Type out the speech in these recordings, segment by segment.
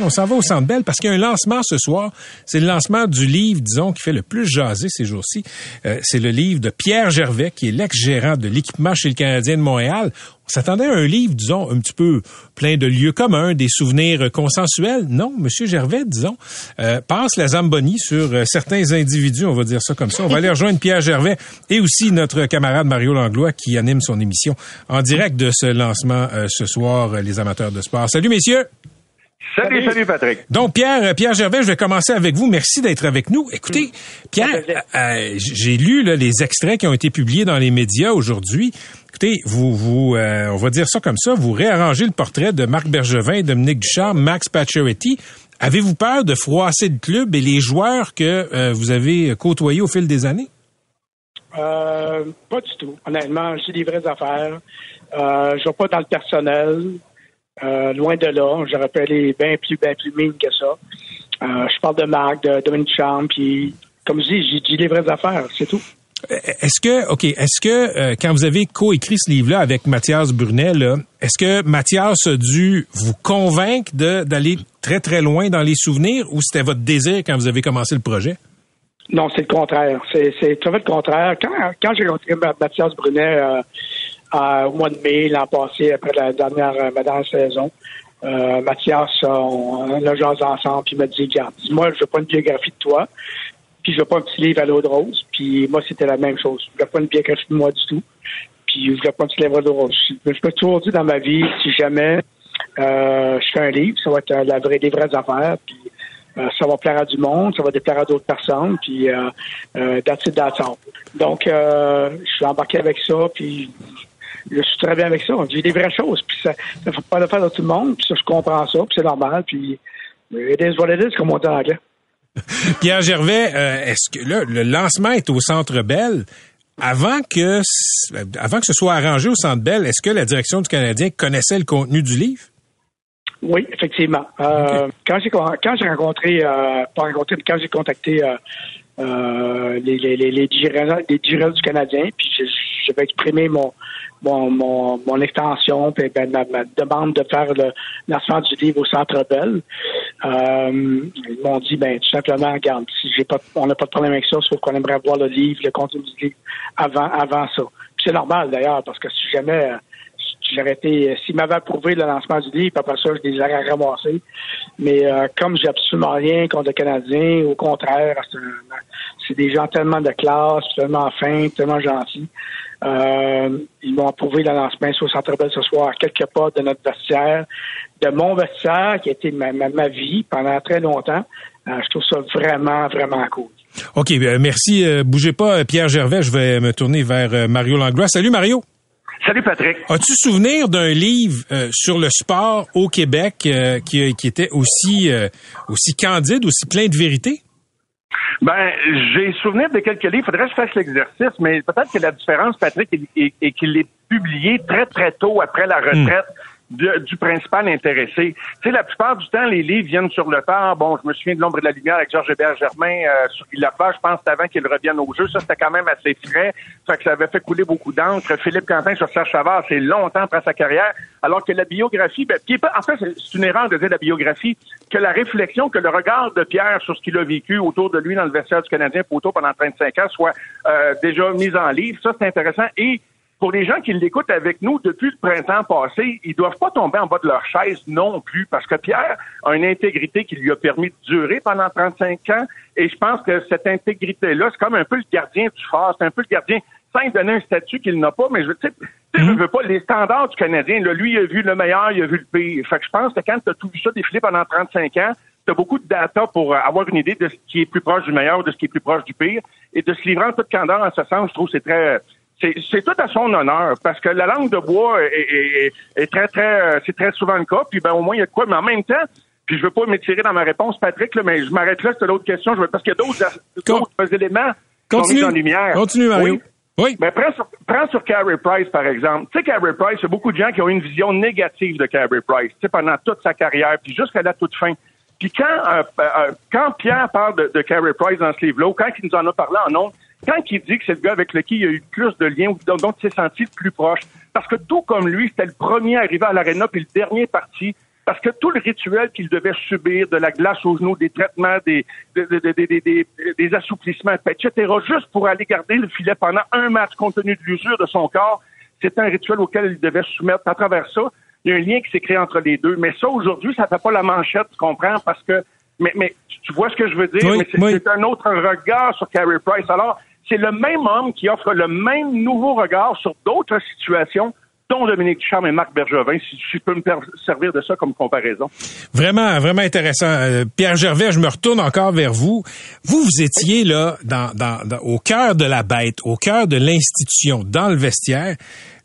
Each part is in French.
On s'en va au Centre Bell parce qu'il y a un lancement ce soir. C'est le lancement du livre, disons, qui fait le plus jaser ces jours-ci. Euh, c'est le livre de Pierre Gervais, qui est l'ex-gérant de l'équipement chez le Canadien de Montréal. On s'attendait à un livre, disons, un petit peu plein de lieux communs, des souvenirs consensuels. Non, Monsieur Gervais, disons, euh, passe la Zamboni sur euh, certains individus, on va dire ça comme ça. On va aller rejoindre Pierre Gervais et aussi notre camarade Mario Langlois qui anime son émission en direct de ce lancement ce soir, les amateurs de sport. Salut, messieurs! Salut, salut, Patrick. Donc Pierre, euh, Pierre Gervais, je vais commencer avec vous. Merci d'être avec nous. Écoutez, Pierre, euh, j'ai lu les extraits qui ont été publiés dans les médias aujourd'hui. Écoutez, vous, vous, euh, on va dire ça comme ça, vous réarrangez le portrait de Marc Bergevin, Dominique Ducharme, Max Pacioretty. Avez-vous peur de froisser le club et les joueurs que vous avez côtoyés au fil des années? pas du tout. Honnêtement, j'ai des vraies affaires. je ne vais pas dans le personnel. Euh, loin de là. J'aurais pu aller bien plus, bien plus mine que ça. Euh, je parle de Marc, de Dominique Champ, puis comme je dis, j'ai dit les vraies affaires, c'est tout. Euh, est-ce que, OK, est-ce que quand vous avez coécrit ce livre-là avec Mathias Brunet, est-ce que Mathias a dû vous convaincre d'aller très, très loin dans les souvenirs ou c'était votre désir quand vous avez commencé le projet? Non, c'est le contraire. C'est tout le contraire. Quand, quand j'ai rencontré Mathias Brunet, au mois de mai l'an passé, après la dernière, euh, saison. Euh, Mathias, on, a jasé ensemble, puis il m'a dit, regarde, moi, je veux pas une biographie de toi, puis je veux pas un petit livre à l'eau de rose, puis moi, c'était la même chose. Je veux pas une biographie de moi du tout, puis je veux pas un petit livre à l'eau de rose. Je, me toujours dit dans ma vie, si jamais euh, je fais un livre, ça va être la vraie, des vraies affaires, puis euh, ça va plaire à du monde, ça va déplaire à d'autres personnes, puis euh, euh, Donc, euh, je suis embarqué avec ça, puis je suis très bien avec ça. On dit des vraies choses. Puis ça ne faut pas le faire de tout le monde. Puis ça, je comprends ça. Puis c'est normal. Puis it is what it is, comme on dit en anglais. Pierre Gervais, euh, est-ce que là, le lancement est au Centre Bell? Avant que, avant que ce soit arrangé au Centre Bell, est-ce que la direction du Canadien connaissait le contenu du livre? Oui, effectivement. Euh, quand j'ai quand j'ai rencontré, euh, pas rencontré, mais quand j'ai contacté euh, les, les, les, dirigeants, les dirigeants du Canadien, puis j'avais exprimé mon, mon, mon, mon extension, puis ben, ma, demande de faire le lancement du livre au Centre Bell. Euh, ils m'ont dit, ben tout simplement, regarde, si j'ai pas, on n'a pas de problème avec ça, sauf qu'on aimerait voir le livre, le contenu du livre avant, avant ça. c'est normal d'ailleurs, parce que si jamais j'aurais été, s'ils m'avaient approuvé le lancement du livre, après ça, je les aurais ramassés. Mais euh, comme j'ai absolument rien contre le Canadien, au contraire, c'est des gens tellement de classe, tellement fins, tellement gentils. Euh, ils m'ont approuvé le lancement sur Centre Bell ce soir, quelque part de notre vestiaire, de mon vestiaire, qui a été ma, ma, vie pendant très longtemps. Euh, je trouve ça vraiment, vraiment cool. OK, euh, merci. bougez pas, Pierre Gervais. Je vais me tourner vers Mario Langlois. Salut, Mario. Salut Patrick. As-tu souvenir d'un livre sur le sport au Québec qui, qui, était aussi aussi candide, aussi plein de vérité? Ben, j'ai souvenir de quelques livres. Faudrait que je fasse l'exercice, mais peut-être que la différence, Patrick, est, qu'il est publié très, très tôt après la hmm. Retraite du principal intéressé. Tu sais, la plupart du temps, les livres viennent sur le temps. Bon, je me souviens de l'ombre et de la lumière avec Georges Hébert Germain euh, sur Il l'a fait, je pense, avant qu'il revienne au jeu. Ça, c'était quand même assez frais. Fait que ça avait fait couler beaucoup d'encre. Philippe Quentin sur Serge Chavard, c'est longtemps après sa carrière. Alors que la biographie, ben, qui en fait, c'est une erreur de dire la biographie, que la réflexion, que le regard de Pierre sur ce qu'il a vécu autour de lui dans le vestiaire du Canadien Poteau pendant 35 ans soit euh, déjà mis en livre. Ça, c'est intéressant. Et pour les gens qui l'écoutent avec nous depuis le printemps passé, ils doivent pas tomber en bas de leur chaise non plus, parce que Pierre a une intégrité qui lui a permis de durer pendant 35 ans, et je pense que cette intégrité-là, c'est comme un peu le gardien du phare, c'est un peu le gardien sans lui donner un statut qu'il n'a pas, mais je, tu sais, je Mhm. veux pas les standards du Canadien. Là, lui, il a vu le meilleur, il a vu le pire. Fait que je pense que quand tu as tout vu ça défiler pendant 35 ans, tu as beaucoup de data pour euh, avoir une idée de ce qui est plus proche du meilleur, de ce qui est plus proche du pire, et de se livrer en toute candeur en ce sens, je trouve que c'est très c'est, tout à son honneur parce que la langue de bois est, est- est- est très très euh, c'est très souvent le cas puis ben au moins il y a de quoi mais en même temps puis je veux pas m'étirer dans ma réponse Patrick là, mais je m'arrête là c'est l'autre question je veux, parce qu'il y a d'autres, Con- éléments qui sont mis Continue. en lumière Continue, Mario. Oui. Oui. Ben, prends sur, prends sur Carey Price, par exemple. Tu sais, Carey Price, il y a beaucoup de gens qui ont une vision négative de Carey Price, tu sais, pendant toute sa carrière, puis jusqu'à la toute fin. Puis quand, euh, euh, quand Pierre parle de, de Carey Price dans ce livre-là, ou quand il nous en a parlé en nom, quand il dit que c'est le gars avec lequel il y a eu plus de liens, ou dont, il s'est senti le plus proche, parce que tout comme lui, c'était le premier arrivé à l'aréna, puis le dernier parti, parce que tout le rituel qu'il devait subir, de la glace aux genoux, des traitements, des, des, des, des, des, des- des assouplissements, etc., juste pour aller garder le filet pendant un match compte tenu de l'usure de son corps, c'est un rituel auquel il devait se soumettre. À travers ça, il y a un lien qui s'est créé entre les deux. Mais ça, aujourd'hui, ça fait pas la manchette, tu comprends? Parce que, mais, mais tu vois ce que je veux dire? Oui, mais c'est oui. c'est un autre regard sur Carey Price. Alors, c'est le même homme qui offre le même nouveau regard sur d'autres situations, dont Dominique Ducharme et Marc Bergevin, si je peux me servir de ça comme comparaison. Vraiment, vraiment intéressant. Euh, Pierre Gervais, je me retourne encore vers vous. Vous, vous étiez là dans, dans- au cœur de la bête, au cœur de l'institution, dans le vestiaire.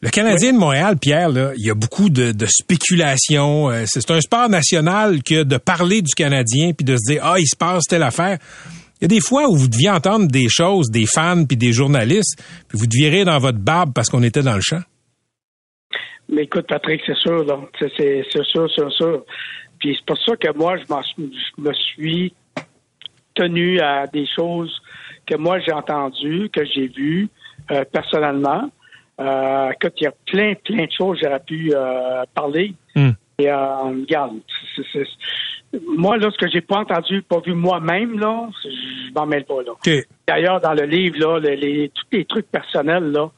Le Canadien de Montréal, Pierre, là, il y a beaucoup de, de spéculation. Euh, c'est un sport national que de parler du Canadien puis de se dire ah il se passe telle affaire. Il y a des fois où vous deviez entendre des choses des fans puis des journalistes, puis vous deviez rire dans votre barbe parce qu'on était dans le champ. Mais écoute, Patrick, c'est sûr, là. C'est, sûr, c'est sûr. Puis c'est pour ça que moi, je, m'en suis- je me suis tenu à des choses que moi j'ai entendues, que j'ai vues euh, personnellement. Euh, écoute, il y a plein, plein de choses que j'aurais pu euh, parler. Hmm. Et euh, regarde, c'est- moi, là, ce que j'ai pas entendu, pas vu moi-même, là, je m'en mêle pas, là. D'ailleurs, dans le livre, là, les, les- tous les trucs personnels, là,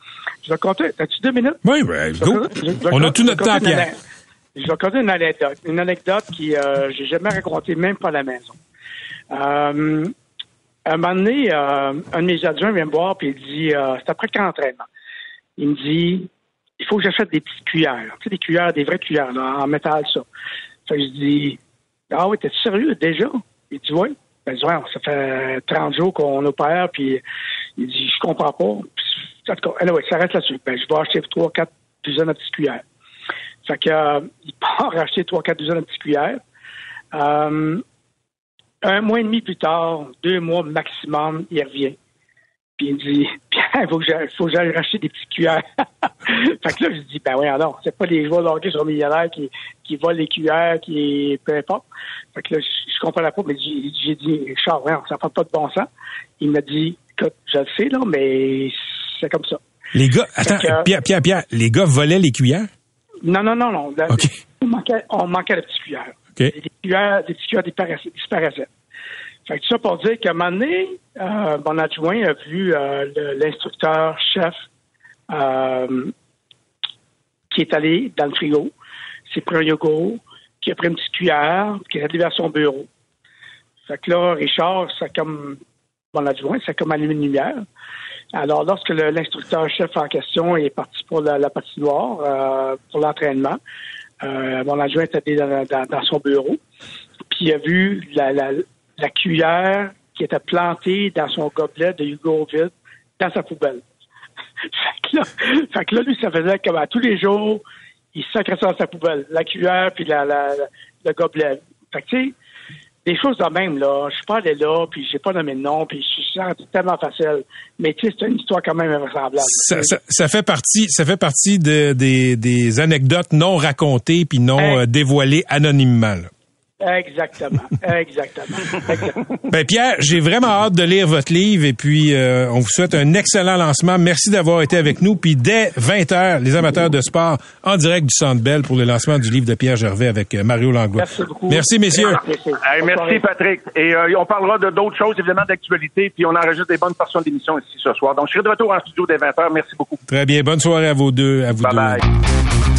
je vais compter. As-tu deux minutes? Oui, ben, go. Je- je- je- On a tout notre temps, Pierre. Je vais raconter une anecdote. Une anecdote qui euh, j'ai jamais racontée, même pas à la maison. Euh, à un moment donné, euh, un de mes adjoints vient me voir et il dit, euh, c'est après qu'un entraînement. Il me dit, il faut que j'achète des petites cuillères. Tu sais, des cuillères, des vraies cuillères, là, en métal, ça. Fait que je dis, ah oui, t'es sérieux déjà? Il dit, oui. Ben, ça fait 30 jours qu'on opère, puis il dit, je comprends pas. Puis, en ça reste là-dessus. Ben, je vais acheter trois, quatre douzaines de petites cuillères. Fait que, euh, il part acheter trois, quatre douzaines de petites cuillères. Euh, un mois et demi plus tard, deux mois maximum, il revient. Puis il dit, il faut que j'aille, faut que j'aille racheter des petites cuillères. fait que là, je dis, ben oui, non, c'est pas les joueurs de hockey sur millionnaires qui, qui volent les cuillères, qui, peu importe. Fait que là, je, je comprenais pas, mais j'ai, dit, Charles, ouais, ça fait pas de bon sens. Il m'a dit, écoute, je le sais, là, mais c'est comme ça. Les gars, attends, que- Pierre, Pierre, Pierre, les gars volaient les cuillères? Non, non, non, non. La-. On manquait, on manquait de petites cuillères. OK. Des cuillères, des petites cuillères disparaissaient. Fait que ça pour dire qu'à un moment donné, euh, mon adjoint a vu euh, l'instructeur chef euh, qui est allé dans le frigo, s'est pris un yogourt, qui a pris une petite cuillère, qui est allé vers son bureau. Fait que là, Richard, c'est comme mon adjoint, c'est comme allumé une lumière. Alors, lorsque le- l'instructeur-chef en question est parti pour la, la patinoire, euh, pour l'entraînement, euh, mon adjoint est allé dans son bureau, puis il a vu la, la- la cuillère qui était plantée dans son gobelet de Hugo vide dans sa poubelle. fait, que là, fait que là, lui, ça faisait comme à tous les jours, il sacrait ça dans sa poubelle, la cuillère puis la, la- la- le gobelet. Fait que, tu sais, des choses de même, là. Je suis pas allé là, puis j'ai pas nommé de nom, puis je suis senti tellement facile. Mais tu sais, c'est une histoire quand même invraisemblable. Ça, ça- ça fait partie, ça fait partie de- des, des anecdotes non racontées puis non Hey. euh, dévoilées anonymement. là. Exactement. Exactement. Exactement. Ben Pierre, j'ai vraiment hâte de lire votre livre et puis euh, on vous souhaite un excellent lancement. Merci d'avoir été avec nous. Puis dès 20h, les amateurs de sport en direct du Centre Bell pour le lancement du livre de Pierre Gervais avec euh, Mario Langlois. Merci beaucoup. Merci messieurs. Merci. Hey. Patrick. Et euh, on parlera de d'autres choses, évidemment, d'actualité, puis on enregistre des bonnes portions d'émissions ici ce soir. Donc, je serai de retour en studio dès 20h. Merci beaucoup. Très bien. Bonne soirée à vous deux. À vous Bye deux. bye.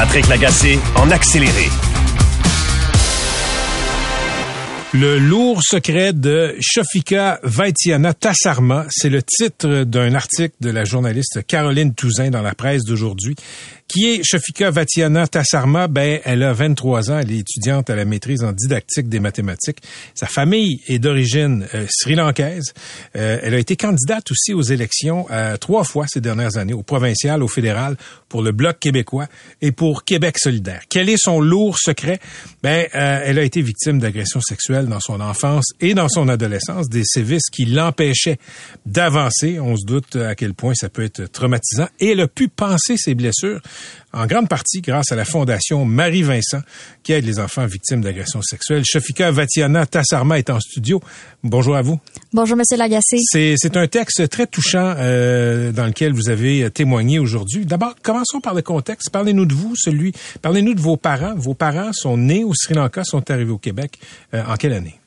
Patrick Lagacé en accéléré. Le lourd secret de Shofika Vaitiana Tassarma, c'est le titre d'un article de la journaliste Caroline Touzin dans la presse d'aujourd'hui. Qui est Shofika Vatiana Tassarma? Ben, elle a 23 ans, elle est étudiante à la maîtrise en didactique des mathématiques. Sa famille est d'origine euh, sri-lankaise. Euh, elle a été candidate aussi aux élections euh, trois fois ces dernières années, au provincial, au fédéral, pour le Bloc québécois et pour Québec solidaire. Quel est son lourd secret? Ben, elle a été victime d'agressions sexuelles dans son enfance et dans son adolescence, des sévices qui l'empêchaient d'avancer. On se doute à quel point ça peut être traumatisant. Et elle a pu penser ses blessures en grande partie grâce à la fondation Marie-Vincent qui aide les enfants victimes d'agressions sexuelles. Shafika Vatiana Tassarma est en studio. Bonjour à vous. Bonjour, Monsieur Lagacé. C'est un texte très touchant euh, dans lequel vous avez témoigné aujourd'hui. D'abord, commençons par le contexte. Parlez-nous de vous, celui. Parlez-nous de vos parents. Vos parents sont nés au Sri Lanka, sont arrivés au Québec. Euh, en quelle année?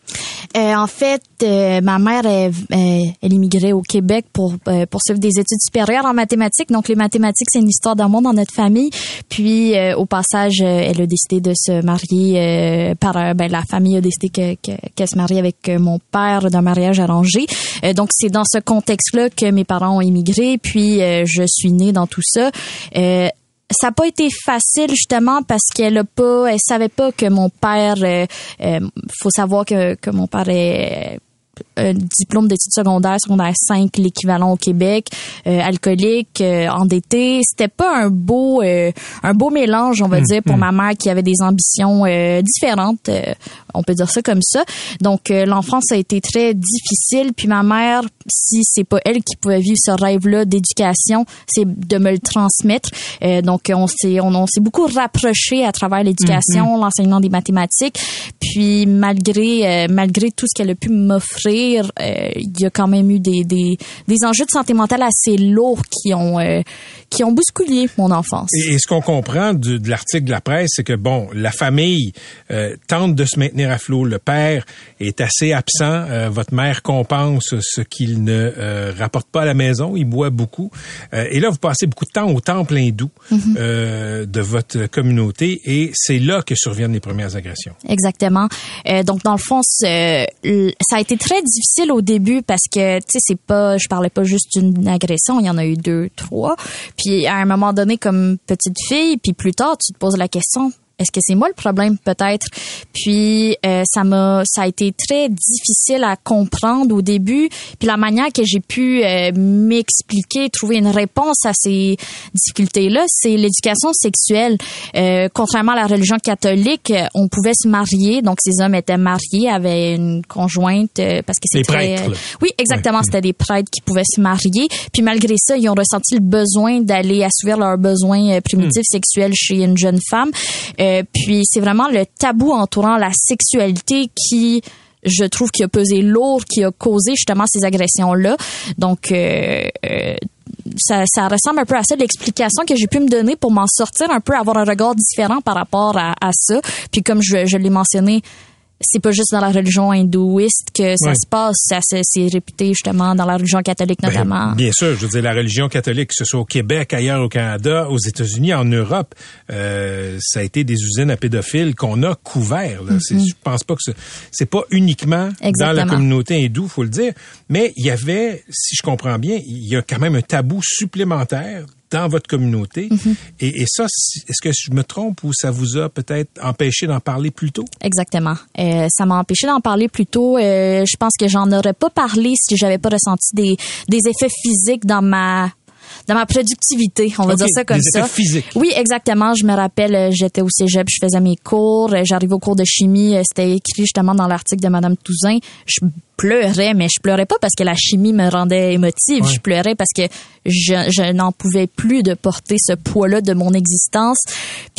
Euh, en fait, euh, ma mère, elle, elle, immigrait au Québec pour euh, poursuivre des études supérieures en mathématiques. Donc, les mathématiques, c'est une histoire d'amour dans notre famille. Puis, au passage, elle a décidé de se marier par... Ben, la famille a décidé qu'elle que, se marie avec mon père d'un mariage arrangé. donc, c'est dans ce contexte-là que mes parents ont immigré. Puis, je suis née dans tout ça ça n'a pas été facile justement parce qu'elle a pas, elle savait pas que mon père. Euh, euh faut savoir que, que mon père est un diplôme d'études secondaires, secondaire 5, l'équivalent au Québec, euh, alcoolique, euh, endetté. C'était pas un beau euh, un beau mélange, on va mm, dire, pour mm. ma mère qui avait des ambitions différentes. on peut dire ça comme ça. Donc l'enfance a été très difficile. Puis ma mère, si c'est pas elle qui pouvait vivre ce rêve-là d'éducation, c'est de me le transmettre. donc on s'est on, s'est beaucoup rapproché à travers l'éducation, mm, l'enseignement des mathématiques. Puis malgré malgré tout ce qu'elle a pu m'offrir euh, il y a quand même eu des, des, des enjeux de santé mentale assez lourds qui ont euh, qui ont bousculé mon enfance. Et, ce qu'on comprend de, de l'article de la presse, c'est que bon, la famille euh, tente de se maintenir à flot. Le père est assez absent. votre mère compense ce qu'il ne rapporte pas à la maison. Il boit beaucoup. et là, vous passez beaucoup de temps au temple hindou mhm. de votre communauté, et c'est là que surviennent les premières agressions. Exactement. donc dans le fond, ça a été très difficile au début parce que tu sais c'est pas je parlais pas juste d'une agression, il y en a eu deux, trois. Puis à un moment donné comme petite fille, puis plus tard tu te poses la question est-ce que c'est moi le problème? Peut-être. Puis euh, ça m'a ça a été très difficile à comprendre au début. Puis la manière que j'ai pu euh, m'expliquer trouver une réponse à ces difficultés là c'est l'éducation sexuelle. Euh, contrairement à la religion catholique on pouvait se marier. Donc ces hommes étaient mariés avaient une conjointe parce que c'était prêtres oui exactement. C'était des prêtres qui pouvaient se marier. Puis malgré ça ils ont ressenti le besoin d'aller assouvir leurs besoins primitifs hmm. sexuels chez une jeune femme euh, puis c'est vraiment le tabou entourant la sexualité qui je trouve qui a pesé lourd, qui a causé justement ces agressions-là. Donc, euh, euh, ça, ça, ressemble un peu à ça, l'explication que j'ai pu me donner pour m'en sortir un peu, avoir un regard différent par rapport à, à ça. Puis comme je, je l'ai mentionné, c'est pas juste dans la religion hindouiste que ça se passe, ça c'est réputé justement dans la religion catholique ben, notamment. bien sûr, je veux dire la religion catholique, que ce soit au Québec, ailleurs au Canada, aux États-Unis, en Europe, euh, ça a été des usines à pédophiles qu'on a couvert. Là. Mm-hmm. Je pense pas que c'est pas uniquement dans la communauté hindoue, faut le dire, mais il y avait, si je comprends bien, il y a quand même un tabou supplémentaire dans votre communauté. Mhm. et, ça, est-ce que je me trompe ou ça vous a peut-être empêché d'en parler plus tôt? Exactement. Euh, ça m'a empêché d'en parler plus tôt. Euh, je pense que j'en aurais pas parlé si j'avais pas ressenti des, des effets physiques dans ma dans ma productivité, on va dire ça comme des ça. Physiques. Oui, exactement. Je me rappelle, euh, j'étais au cégep, je faisais mes cours, j'arrive au cours de chimie, c'était écrit justement dans l'article de Madame Touzin. Je pleurais, mais je pleurais pas parce que la chimie me rendait émotive. Je pleurais parce que je, je n'en pouvais plus de porter ce poids-là de mon existence.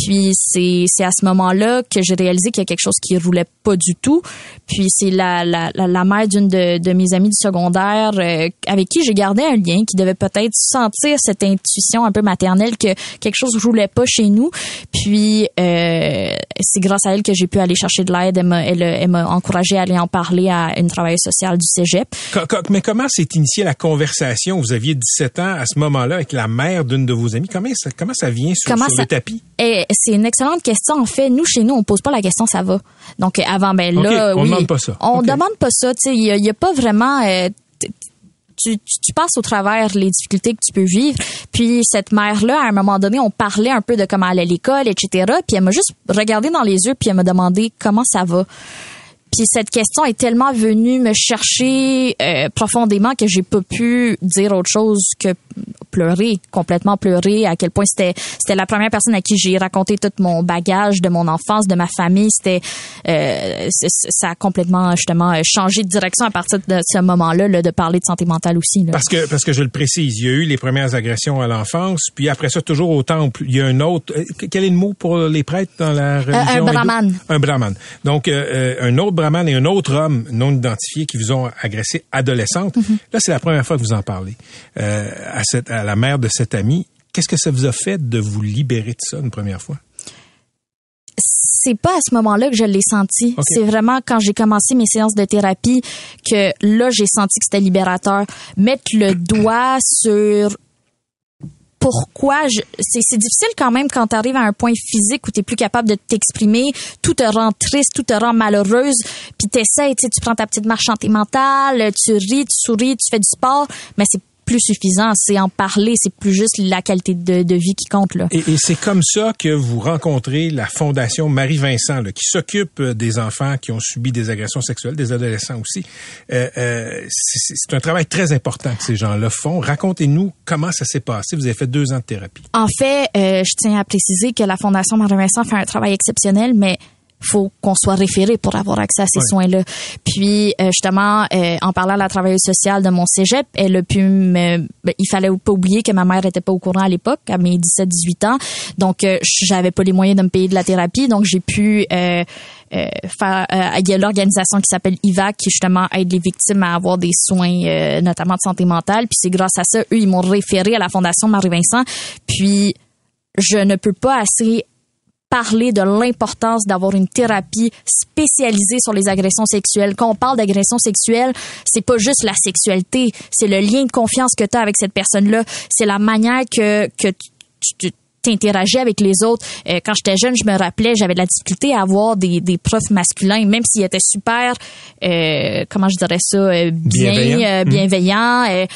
Puis c'est, c'est à ce moment-là que j'ai réalisé qu'il y a quelque chose qui roulait pas du tout. Puis c'est la, la, la, mère d'une de, de, mes amies du secondaire euh, avec qui j'ai gardé un lien, qui devait peut-être sentir cette intuition un peu maternelle que quelque chose roulait pas chez nous. Puis euh, c'est grâce à elle que j'ai pu aller chercher de l'aide. Elle m'a, elle, elle m'a encouragée à aller en parler à une travailleuse sociale du cégep. Mais comment s'est initiée la conversation? Vous aviez 17 ans à ce moment-là avec la mère d'une de vos amies. Comment ça, comment ça vient sur, le tapis? Eh, c'est une excellente question. En fait, nous, chez nous, on pose pas la question ça va. Donc, avant, ben là, on ne demande pas ça. On demande pas ça. Il n'y a, y a, pas vraiment... Euh, tu, tu, passes au travers les difficultés que tu peux vivre. Puis cette mère-là, à un moment donné, on parlait un peu de comment elle allait à l'école, etc. Puis elle m'a juste regardé dans les yeux, puis elle m'a demandé comment ça va. Puis cette question est tellement venue me chercher euh, profondément que j'ai pas pu dire autre chose que pleurer, complètement pleurer, à quel point c'était c'était la première personne à qui j'ai raconté tout mon bagage de mon enfance, de ma famille. C'était euh, ça a complètement justement changé de direction à partir de ce moment-là, là, de parler de santé mentale aussi. Là. Parce que parce que je le précise, il y a eu les premières agressions à l'enfance, puis après ça toujours au temple, il y a un autre. Euh, quel est le mot pour les prêtres dans la religion Un brahman. Un brahman. Donc un autre et un autre homme non identifié qui vous ont agressé adolescente. Mhm. Là, c'est la première fois que vous en parlez euh, à, cette, à la mère de cette amie. Qu'est-ce que ça vous a fait de vous libérer de ça une première fois? c'est pas à ce moment-là que je l'ai senti. C'est vraiment quand j'ai commencé mes séances de thérapie que là j'ai senti que c'était libérateur. Mettre le doigt sur pourquoi c'est difficile quand même quand tu arrives à un point physique où tu plus capable de t'exprimer, tout te rend triste, tout te rend malheureuse, puis t'essayes, tu prends ta petite marche santé mentale, tu ris, tu souris, tu fais du sport, mais c'est plus suffisant. C'est en parler, c'est plus juste la qualité de, vie qui compte. Là. Et, c'est comme ça que vous rencontrez la Fondation Marie-Vincent, qui s'occupe euh, des enfants qui ont subi des agressions sexuelles, des adolescents aussi. Euh, euh, c'est un travail très important que ces gens-là font. Racontez-nous comment ça s'est passé. Vous avez fait deux ans de thérapie. En fait, je tiens à préciser que la Fondation Marie-Vincent fait un travail exceptionnel, mais faut qu'on soit référé pour avoir accès à ces soins-là. Puis euh, justement, euh, en parlant à la travailleuse sociale de mon cégep, elle a pu me, ben, il fallait pas oublier que ma mère était pas au courant à l'époque, à mes 17-18 ans, donc euh, j'avais pas les moyens de me payer de la thérapie, donc j'ai pu faire. il y a l'organisation qui s'appelle IVAC qui justement aide les victimes à avoir des soins, notamment de santé mentale. Puis c'est grâce à ça, eux, ils m'ont référé à la Fondation Marie-Vincent. Puis je ne peux pas assez parler de l'importance d'avoir une thérapie spécialisée sur les agressions sexuelles. Quand on parle d'agression sexuelle, c'est pas juste la sexualité, c'est le lien de confiance que tu as avec cette personne-là, c'est la manière que que tu, t'interagis avec les autres. Euh, quand j'étais jeune, je me rappelais, j'avais de la difficulté à avoir des, des profs masculins, même s'ils étaient super, euh, comment je dirais ça, euh, bien, bienveillants. Mmh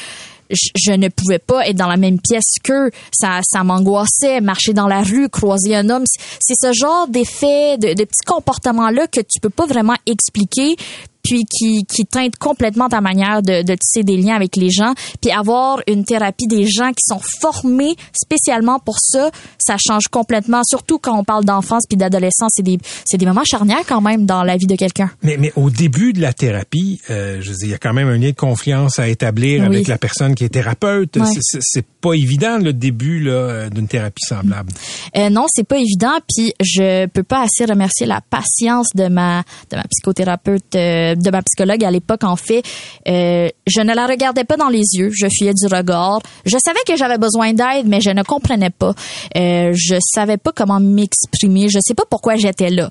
je, ne pouvais pas être dans la même pièce qu'eux. Ça, ça m'angoissait. Marcher dans la rue, croiser un homme, c'est ce genre d'effet, de, de petits comportements-là que tu peux pas vraiment expliquer puis qui, qui teinte complètement ta manière de, de tisser des liens avec les gens, puis avoir une thérapie des gens qui sont formés spécialement pour ça, ça change complètement, surtout quand on parle d'enfance puis d'adolescence, c'est des, c'est des moments charnières quand même dans la vie de quelqu'un. Mais, mais au début de la thérapie, euh, je veux il y a quand même un lien de confiance à établir avec la personne qui est thérapeute. C'est, pas évident le début là, d'une thérapie semblable. Euh, non, c'est pas évident, puis je peux pas assez remercier la patience de ma de ma psychothérapeute. Euh, de ma psychologue à l'époque, en fait, euh, je ne la regardais pas dans les yeux. Je fuyais du regard. Je savais que j'avais besoin d'aide, mais je ne comprenais pas. Euh, je savais pas comment m'exprimer. Je sais pas pourquoi j'étais là.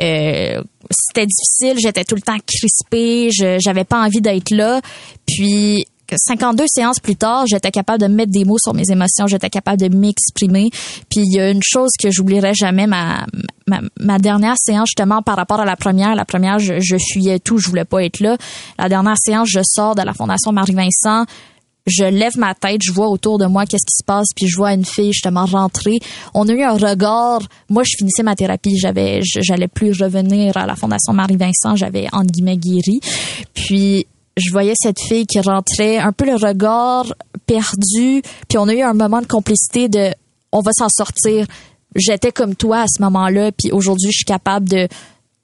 Euh, c'était difficile. J'étais tout le temps crispée. Je j'avais pas envie d'être là. Puis 52 séances plus tard, j'étais capable de mettre des mots sur mes émotions, j'étais capable de m'exprimer. Puis il y a une chose que j'oublierai jamais, ma, ma, dernière séance justement par rapport à la première. La première, je, je fuyais tout, je voulais pas être là. La dernière séance, je sors de la Fondation Marie-Vincent je lève ma tête, je vois autour de moi qu'est-ce qui se passe, puis je vois une fille justement rentrer. On a eu un regard. Moi, je finissais ma thérapie, j'avais, j'allais plus revenir à la Fondation Marie Vincent, j'avais entre guillemets guéri. Puis je voyais cette fille qui rentrait, un peu le regard perdu, puis on a eu un moment de complicité de on va s'en sortir. J'étais comme toi à ce moment-là, puis aujourd'hui je suis capable de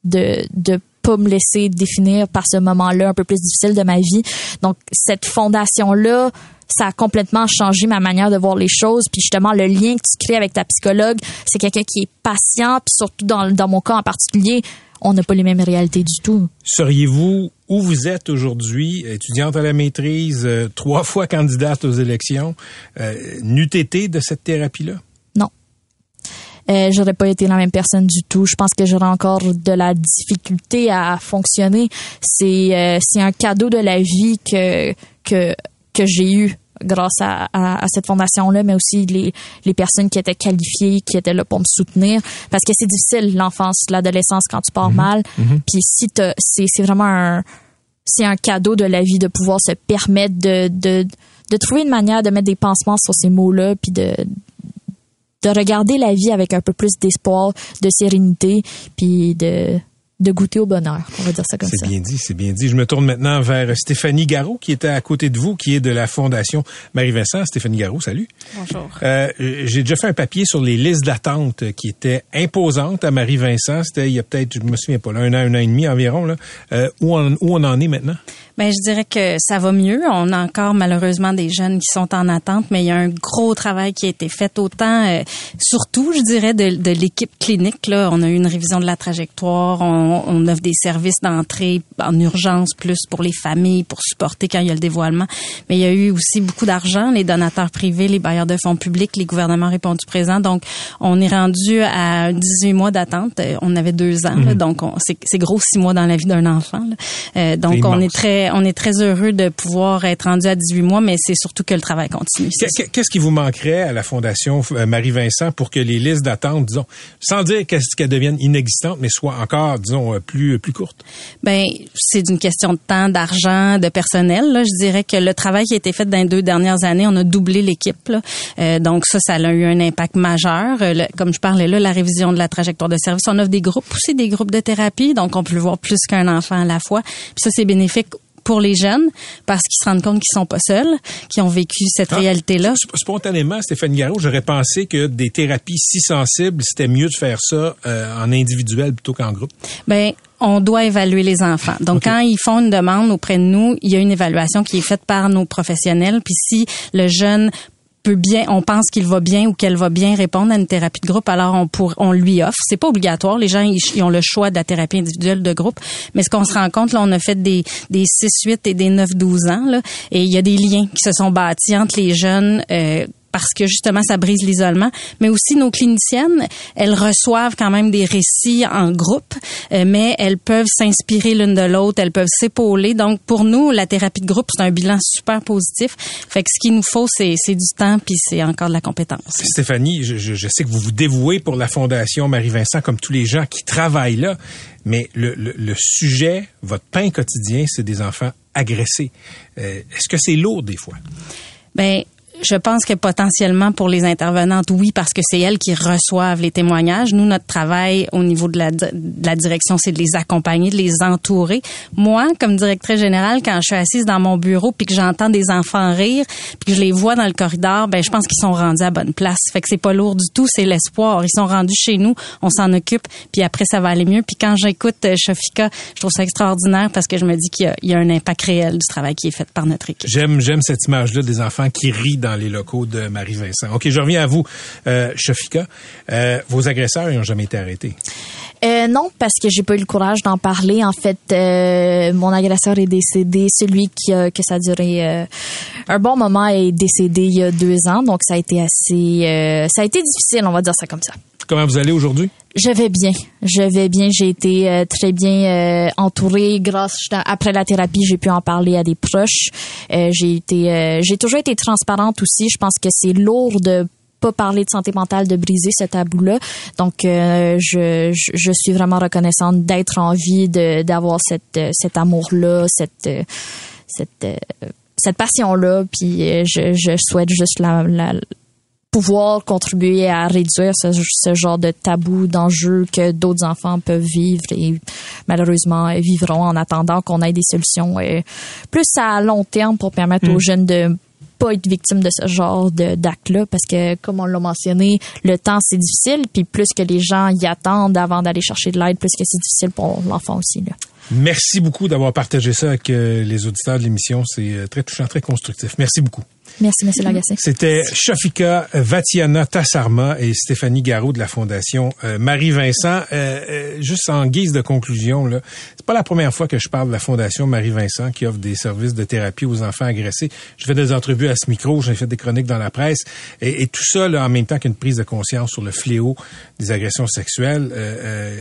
de, de pas me laisser définir par ce moment-là un peu plus difficile de ma vie. Donc cette fondation là, ça a complètement changé ma manière de voir les choses. Puis justement, le lien que tu crées avec ta psychologue, c'est quelqu'un qui est patient. Puis surtout dans, dans mon cas en particulier, on n'a pas les mêmes réalités du tout. Seriez-vous où vous êtes aujourd'hui, étudiante à la maîtrise, euh, trois fois candidate aux élections, euh, n'eût été de cette thérapie-là? Non. Euh, j'aurais pas été la même personne du tout. Je pense que j'aurais encore de la difficulté à fonctionner. C'est euh, c'est un cadeau de la vie que que que j'ai eu grâce à, à, cette fondation-là, mais aussi les, les personnes qui étaient qualifiées, qui étaient là pour me soutenir. Parce que c'est difficile, l'enfance, l'adolescence, quand tu pars Mhm. mal. Mhm. Puis si t'as- c'est c'est vraiment un c'est un cadeau de la vie de pouvoir se permettre de, de, de trouver une manière de mettre des pansements sur ces mots-là, puis de, de regarder la vie avec un peu plus d'espoir, de sérénité, puis de, de goûter au bonheur. On va dire ça comme ça. C'est bien dit, c'est bien dit. Je me tourne maintenant vers Stéphanie Garot, qui était à côté de vous, qui est de la Fondation Marie-Vincent. Stéphanie Garot, salut. Bonjour. Euh, J'ai déjà fait un papier sur les listes d'attente qui étaient imposantes à Marie-Vincent. C'était il y a peut-être, je me souviens pas, là, un an, un an et demi environ. Là. Euh, où, on, où on en est maintenant? Ben, je dirais que ça va mieux. On a encore malheureusement des jeunes qui sont en attente, mais il y a un gros travail qui a été fait autant, euh, surtout, je dirais, de, de l'équipe clinique. Là, on a eu une révision de la trajectoire. On, on offre des services d'entrée en urgence plus pour les familles, pour supporter quand il y a le dévoilement. Mais il y a eu aussi beaucoup d'argent, les donateurs privés, les bailleurs de fonds publics, les gouvernements ont répondu présent. Donc, on est rendu à 18 mois d'attente. Euh, On avait deux ans, là, donc on- c'est c'est gros six mois dans la vie d'un enfant. là. Euh, donc, on est très on est très heureux de pouvoir être rendu à 18 mois, mais c'est surtout que le travail continue. Qu'est-ce qui vous manquerait à la Fondation euh, Marie-Vincent pour que les listes d'attente, disons, sans dire qu'est-ce qu'elles deviennent inexistantes, mais soient encore, disons, euh, plus, plus courtes? Ben, c'est une question de temps, d'argent, de personnel. Là. Je dirais que le travail qui a été fait dans les deux dernières années, on a doublé l'équipe. Euh, donc ça, ça a eu un impact majeur. Euh, le- comme je parlais là, la révision de la trajectoire de service, on offre des groupes aussi, des groupes de thérapie. Donc on peut le voir plus qu'un enfant à la fois. Puis ça, c'est bénéfique pour les jeunes parce qu'ils se rendent compte qu'ils sont pas seuls, qu'ils ont vécu cette Ah, réalité-là. sp- Spontanément, Stéphanie Garot, j'aurais pensé que des thérapies si sensibles, c'était mieux de faire ça euh, en individuel plutôt qu'en groupe. Ben, on doit évaluer les enfants. Donc, quand ils font une demande auprès de nous, il y a une évaluation qui est faite par nos professionnels. Puis si le jeune peut bien, on pense qu'il va bien ou qu'elle va bien répondre à une thérapie de groupe, alors on pour, on lui offre. C'est pas obligatoire. Les gens, ils, ont le choix de la thérapie individuelle de groupe. Mais ce qu'on se rend compte, là, on a fait des, des 6, 8 et des 9, 12 ans, là. Et il y a des liens qui se sont bâtis entre les jeunes, euh, parce que justement ça brise l'isolement, mais aussi nos cliniciennes, elles reçoivent quand même des récits en groupe, euh, mais elles peuvent s'inspirer l'une de l'autre, elles peuvent s'épauler. Donc pour nous, la thérapie de groupe, c'est un bilan super positif. Fait que ce qu'il nous faut, c'est c'est du temps puis c'est encore de la compétence. Stéphanie, je, je- je sais que vous vous dévouez pour la Fondation Marie-Vincent comme tous les gens qui travaillent là, mais le, le- le sujet, votre pain quotidien, c'est des enfants agressés. Euh, Est-ce que c'est lourd des fois? Ben je pense que potentiellement pour les intervenantes, oui, parce que c'est elles qui reçoivent les témoignages. Nous, notre travail au niveau de la, de la direction, c'est de les accompagner, de les entourer. Moi, comme directrice générale, quand je suis assise dans mon bureau puis que j'entends des enfants rire puis que je les vois dans le corridor, ben je pense qu'ils sont rendus à bonne place. Fait que c'est pas lourd du tout, c'est l'espoir. Ils sont rendus chez nous, on s'en occupe, puis après ça va aller mieux. Puis quand j'écoute euh, Shofika, je trouve ça extraordinaire parce que je me dis qu'il y y a un impact réel du travail qui est fait par notre équipe. J'aime, j'aime cette image-là des enfants qui rient dans les locaux de Marie-Vincent. OK, je reviens à vous, euh, Shafika. Euh, vos agresseurs, ils n'ont jamais été arrêtés? Euh, non, parce que j'ai pas eu le courage d'en parler. En fait, euh, mon agresseur est décédé. Celui qui a, que ça a duré euh, un bon moment est décédé il y a deux ans. Donc, ça a été assez... euh, ça a été difficile, on va dire ça comme ça. Comment vous allez aujourd'hui? Je vais bien. Je vais bien. J'ai été euh, très bien euh, entourée. Grâce après la thérapie, j'ai pu en parler à des proches. Euh, j'ai été, euh, j'ai toujours été transparente aussi. Je pense que c'est lourd de pas parler de santé mentale, de briser ce tabou-là. Donc, euh, je, je, suis vraiment reconnaissante d'être en vie, de d'avoir cette euh, cet amour-là, cette euh, cette cette passion-là. Puis, je, je souhaite juste la, la pouvoir contribuer à réduire ce, ce genre de tabou, d'enjeux que d'autres enfants peuvent vivre et malheureusement vivront en attendant qu'on ait des solutions euh, plus à long terme pour permettre aux jeunes de pas être victimes de ce genre d'actes-là parce que comme on l'a mentionné, le temps c'est difficile puis plus que les gens y attendent avant d'aller chercher de l'aide, plus que c'est difficile pour l'enfant aussi là. Merci beaucoup d'avoir partagé ça avec euh, les auditeurs de l'émission. C'est euh, très touchant, très constructif. Merci beaucoup. Merci, M. Lagacé. C'était Shafika Vatiana Tassarma et Stéphanie Garot de la Fondation euh, Marie-Vincent. juste en guise de conclusion, là, c'est pas la première fois que je parle de la Fondation Marie-Vincent qui offre des services de thérapie aux enfants agressés. Je fais des entrevues à ce micro, j'ai fait des chroniques dans la presse et, et tout ça là, en même temps qu'une prise de conscience sur le fléau des agressions sexuelles.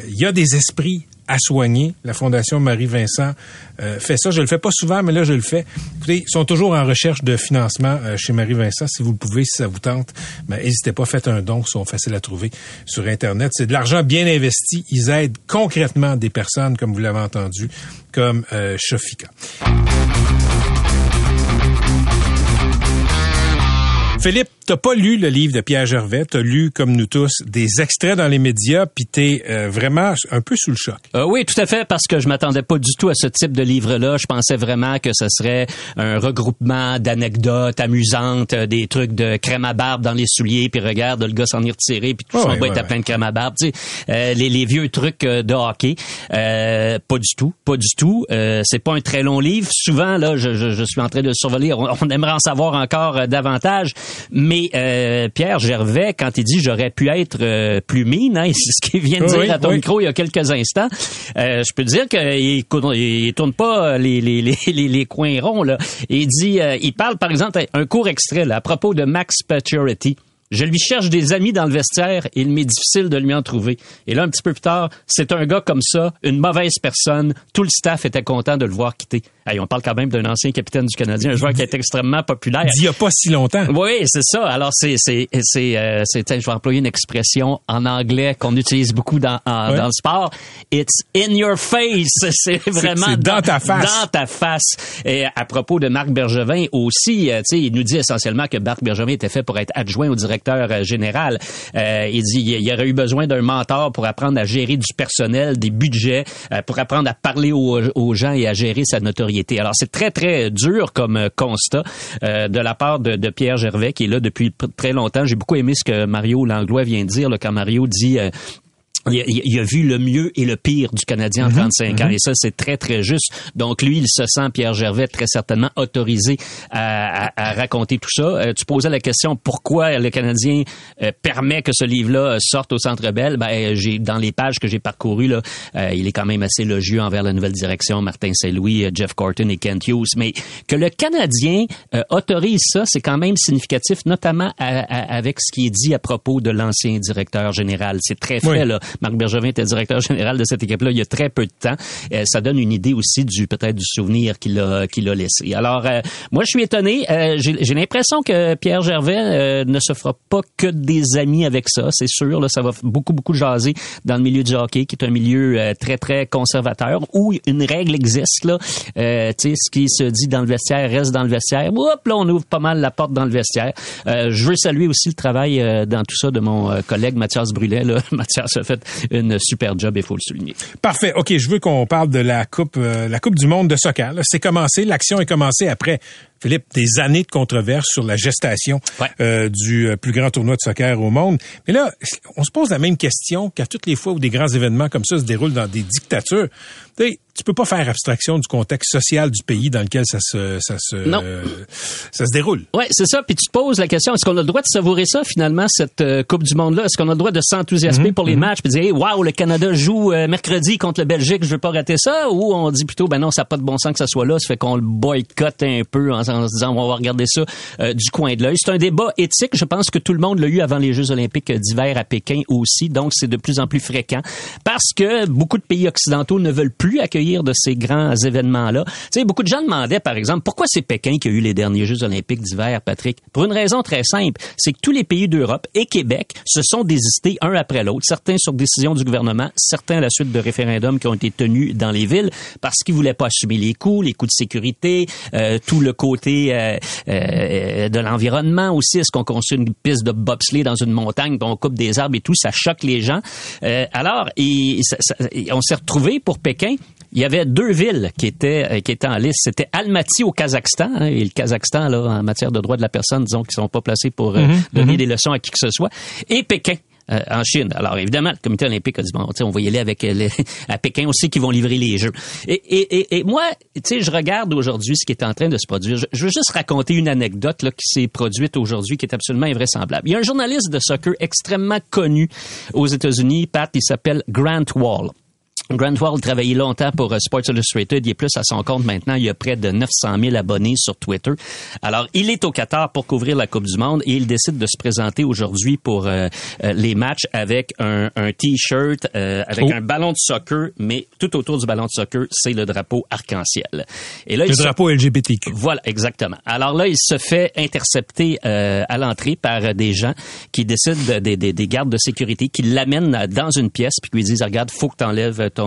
Il y a des esprits à soigner. La Fondation Marie-Vincent euh, fait ça. Je le fais pas souvent, mais là, je le fais. Écoutez, ils sont toujours en recherche de financement euh, chez Marie-Vincent. Si vous le pouvez, si ça vous tente, ben, n'hésitez pas, faites un don. Ils sont faciles à trouver sur Internet. C'est de l'argent bien investi. Ils aident concrètement des personnes, comme vous l'avez entendu, comme euh, Shofika. Philippe, t'as pas lu le livre de Pierre Gervais, t'as lu, comme nous tous, des extraits dans les médias, puis t'es euh, vraiment un peu sous le choc. Euh, oui, tout à fait, parce que je m'attendais pas du tout à ce type de livre-là. Je pensais vraiment que ce serait un regroupement d'anecdotes amusantes, euh, des trucs de crème à barbe dans les souliers, puis regarde, le gars s'en est retiré, puis tout son boîte à plein de crème à barbe. Tu sais, les, les, vieux trucs de hockey. pas du tout, pas du tout. c'est pas un très long livre. Souvent, là, je, je, je suis en train de survoler. On, on aimerait en savoir encore davantage. Mais euh, Pierre Gervais, quand il dit j'aurais pu être euh, plus mine, hein, c'est ce qu'il vient de dire à ton micro il y a quelques instants. Euh, je peux dire qu'il il tourne pas les, les, les, les, coins ronds. Là. Il dit, il parle par exemple un court extrait là, à propos de Max Paturity. Je lui cherche des amis dans le vestiaire et il m'est difficile de lui en trouver. Et là, un petit peu plus tard, c'est un gars comme ça, une mauvaise personne. Tout le staff était content de le voir quitter. Hey, on parle quand même d'un ancien capitaine du Canadien, un joueur qui est extrêmement populaire. Il y a pas si longtemps. Oui, c'est ça. Alors c'est c'est c'est euh, je vais employer une expression en anglais qu'on utilise beaucoup dans dans le sport. It's in your face. C'est vraiment dans, ta face. Dans ta face. Et à propos de Marc Bergevin aussi, euh, tu sais, il nous dit essentiellement que Marc Bergevin était fait pour être adjoint au directeur euh. Euh, il dit il y aurait eu besoin d'un mentor pour apprendre à gérer du personnel, des budgets, pour apprendre à parler aux, gens et à gérer sa notoriété alors c'est très très dur comme euh, constat euh, de la part de, Pierre Gervais qui est là depuis très longtemps. J'ai beaucoup aimé ce que Mario Langlois vient de dire quand Mario dit euh, il a, vu le mieux et le pire du Canadien en 35 mhm. ans. Mhm. Et ça, c'est très, très juste. Donc, lui, il se sent, Pierre Gervais, très certainement autorisé à, raconter tout ça. Euh, tu posais la question, pourquoi le Canadien euh, permet que ce livre-là sorte au Centre Bell? Ben, j'ai, dans les pages que j'ai parcourues, là, euh, il est quand même assez élogieux envers la nouvelle direction, Martin Saint-Louis, Jeff Corton et Kent Hughes. Mais que le Canadien autorise ça, c'est quand même significatif, notamment avec ce qui est dit à propos de l'ancien directeur général. C'est très frais, là. Marc Bergevin était directeur général de cette équipe-là il y a très peu de temps. Euh, ça donne une idée aussi du peut-être du souvenir qu'il a qu'il a laissé. Alors euh, moi je suis étonné. Euh, j'ai l'impression que Pierre Gervais ne se fera pas que des amis avec ça. C'est sûr, là, ça va beaucoup beaucoup jaser dans le milieu du hockey, qui est un milieu très très conservateur où une règle existe là. tu sais ce qui se dit dans le vestiaire reste dans le vestiaire. Hop là on ouvre pas mal la porte dans le vestiaire. je veux saluer aussi le travail dans tout ça de mon collègue Mathias Brulet. Là. Mathias a fait une super job, il faut le souligner. Parfait. OK, je veux qu'on parle de la Coupe, euh, la Coupe du monde de soccer. C'est commencé, l'action est commencée après Philippe, des années de controverses sur la gestation euh, du euh, plus grand tournoi de soccer au monde. Mais là, on se pose la même question qu'à toutes les fois où des grands événements comme ça se déroulent dans des dictatures. Tu tu peux pas faire abstraction du contexte social du pays dans lequel ça se ça se ça se déroule. Ouais, c'est ça. Puis tu te poses la question est-ce qu'on a le droit de savourer ça finalement cette euh, Coupe du monde là Est-ce qu'on a le droit de s'enthousiasmer mhm, pour les mhm. matchs puis dire hey, waouh le Canada joue mercredi contre le Belgique, je veux pas rater ça? Ou on dit plutôt ben non ça n'a pas de bon sens que ça soit là, ça fait qu'on le boycotte un peu en en se disant on va regarder ça euh, du coin de l'œil. C'est un débat éthique. Je pense que tout le monde l'a eu avant les Jeux olympiques d'hiver à Pékin aussi. Donc, c'est de plus en plus fréquent parce que beaucoup de pays occidentaux ne veulent plus accueillir de ces grands événements-là. Tu sais, beaucoup de gens demandaient, par exemple, pourquoi c'est Pékin qui a eu les derniers Jeux olympiques d'hiver, Patrick? Pour une raison très simple. C'est que tous les pays d'Europe et Québec se sont désistés un après l'autre. Certains sur décision du gouvernement, certains à la suite de référendums qui ont été tenus dans les villes parce qu'ils voulaient pas assumer les coûts, les coûts de sécurité, euh, tout le côté euh, euh, de l'environnement aussi. Est-ce qu'on construit une piste de bobsleigh dans une montagne, puis on coupe des arbres et tout, ça choque les gens. Euh, alors, on s'est retrouvé pour Pékin il y avait deux villes qui étaient qui étaient en liste. C'était Almaty au Kazakhstan hein, et le Kazakhstan là en matière de droits de la personne, disons, qui sont pas placés pour mm-hmm. donner mm-hmm. des leçons à qui que ce soit, et Pékin euh, en Chine. Alors évidemment, le comité olympique a dit bon, on va y aller avec euh, les, à Pékin aussi qui vont livrer les jeux. Et, et, et, moi, tu sais, je regarde aujourd'hui ce qui est en train de se produire. Je, je veux juste raconter une anecdote là, qui s'est produite aujourd'hui qui est absolument invraisemblable. Il y a un journaliste de soccer extrêmement connu aux États-Unis, Pat, il s'appelle Grant Wall. Grant Wall travaillait longtemps pour euh, Sports Illustrated. Il est plus à son compte maintenant. Il a près de 900 000 abonnés sur Twitter. Alors, il est au Qatar pour couvrir la Coupe du Monde et il décide de se présenter aujourd'hui pour euh, euh, les matchs avec un, un T-shirt, euh, avec Oh. un ballon de soccer, mais tout autour du ballon de soccer, c'est le drapeau arc-en-ciel. Et là, Le il se- drapeau LGBTQ. voilà, exactement. Alors là, il se fait intercepter euh, à l'entrée par des gens qui décident, de- des, des, des gardes de sécurité, qui l'amènent dans une pièce puis qui lui disent, regarde, faut que tu enlèves ton,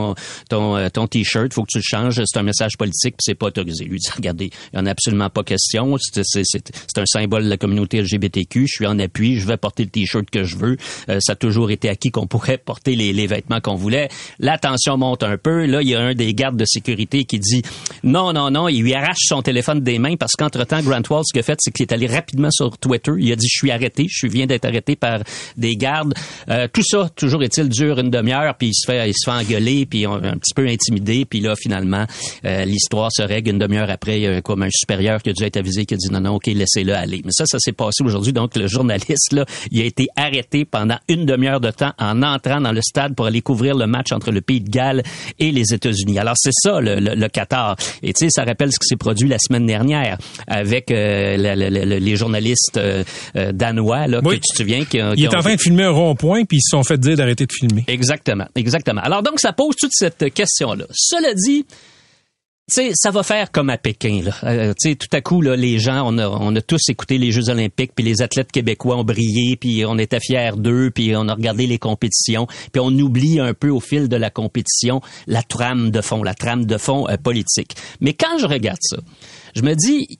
ton, euh, ton t-shirt, faut que tu le changes, c'est un message politique puis c'est pas autorisé. Lui dit, regardez, il y en a absolument pas question, c'est un symbole de la communauté LGBTQ, je suis en appui, je vais porter le t-shirt que je veux. Euh, ça a toujours été acquis qu'on pourrait porter les, les vêtements qu'on voulait. La tension monte un peu. Là, il y a un des gardes de sécurité qui dit non, non, non. Il lui arrache son téléphone des mains parce qu'entre-temps, Grant Wall, ce qu'il a fait, c'est qu'il est allé rapidement sur Twitter. Il a dit je suis arrêté, je viens d'être arrêté par des gardes. Euh, tout ça, toujours est-il, dure une demi-heure, puis il se fait, il se fait engueuler, puis un petit peu intimidé, puis là, finalement, euh, l'histoire se règle une demi-heure après. Il y a comme un supérieur qui a dû être avisé, qui a dit non, non, ok, laissez-le aller. Mais ça, ça s'est passé aujourd'hui. Donc, le journaliste, là, il a été arrêté pendant une demi-heure de temps en entrant dans le stade pour aller couvrir le match entre le Pays de Galles et les États-Unis. Alors, c'est ça, le, le- le Qatar. Et tu sais, ça rappelle ce qui s'est produit la semaine dernière avec euh, la- la- la- les journalistes euh, danois, là, Oui. que tu te souviens, qui, Il est en train de filmer un rond-point, puis ils se sont fait dire d'arrêter de filmer. Exactement, exactement. Alors donc, ça pose toute cette question-là. Cela dit, tu sais, ça va faire comme à Pékin. Là. Euh, tout à coup, là, les gens, on a, on a tous écouté les Jeux olympiques, puis les athlètes québécois ont brillé, puis on était fiers d'eux, puis on a regardé les compétitions, puis on oublie un peu au fil de la compétition la trame de fond, la trame de fond euh, politique. Mais quand je regarde ça, je me dis,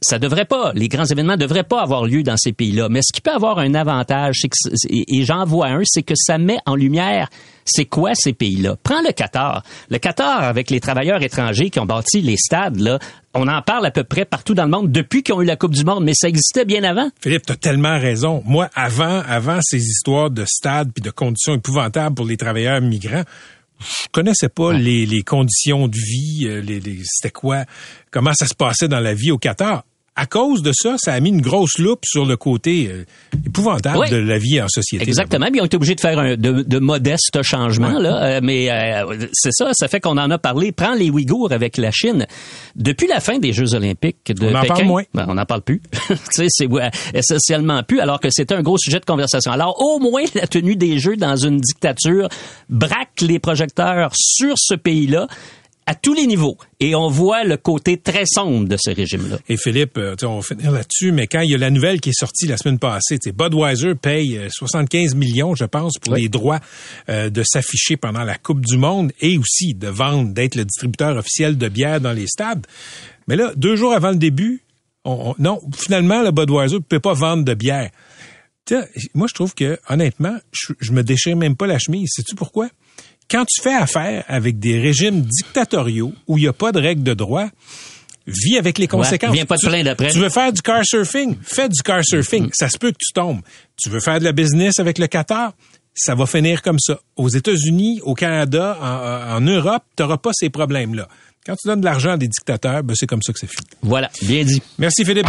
ça devrait pas, les grands événements devraient pas avoir lieu dans ces pays-là. Mais ce qui peut avoir un avantage, que, et j'en vois un, c'est que ça met en lumière c'est quoi ces pays-là. Prends le Qatar. Le Qatar, avec les travailleurs étrangers qui ont bâti les stades, là, on en parle à peu près partout dans le monde depuis qu'ils ont eu la Coupe du Monde, mais ça existait bien avant. Philippe, t'as tellement raison. Moi, avant, avant ces histoires de stades puis de conditions épouvantables pour les travailleurs migrants, je connaissais pas les, les conditions de vie, euh, les, les- c'était quoi, comment ça se passait dans la vie au Qatar. À cause de ça, ça a mis une grosse loupe sur le côté euh, épouvantable Oui. de la vie en société. Exactement. Puis ils ont été obligés de faire un, de, de modestes changements, Ouais. là. Euh, mais euh, c'est ça, ça fait qu'on en a parlé. Prends les Ouïghours avec la Chine. Depuis la fin des Jeux olympiques de On en Pékin, parle moins. ben, on n'en parle plus. tu sais, c'est ouais, essentiellement plus, alors que c'était un gros sujet de conversation. Alors, au moins, la tenue des Jeux dans une dictature braque les projecteurs sur ce pays-là à tous les niveaux. Et on voit le côté très sombre de ce régime-là. Et Philippe, euh, on va finir là-dessus, mais quand il y a la nouvelle qui est sortie la semaine passée, Budweiser paye euh, 75 millions, je pense, pour Oui. les droits euh, de s'afficher pendant la Coupe du Monde et aussi de vendre, d'être le distributeur officiel de bière dans les stades. Mais là, deux jours avant le début, on- on- non, finalement, le Budweiser ne peut pas vendre de bière. Tu sais, moi, je trouve que, honnêtement, je, je me déchire même pas la chemise. Sais-tu pourquoi? Quand tu fais affaire avec des régimes dictatoriaux où il n'y a pas de règles de droit, vis avec les conséquences. viens pas te Tu- plaindre après. Tu veux faire du car surfing? Fais du car surfing. Ça se peut que tu tombes. Tu veux faire de la business avec le Qatar? Ça va finir comme ça. Aux États-Unis, au Canada, en, en Europe, tu n'auras pas ces problèmes-là. Quand tu donnes de l'argent à des dictateurs, ben c'est comme ça que c'est fini. Voilà, bien dit. Merci Philippe.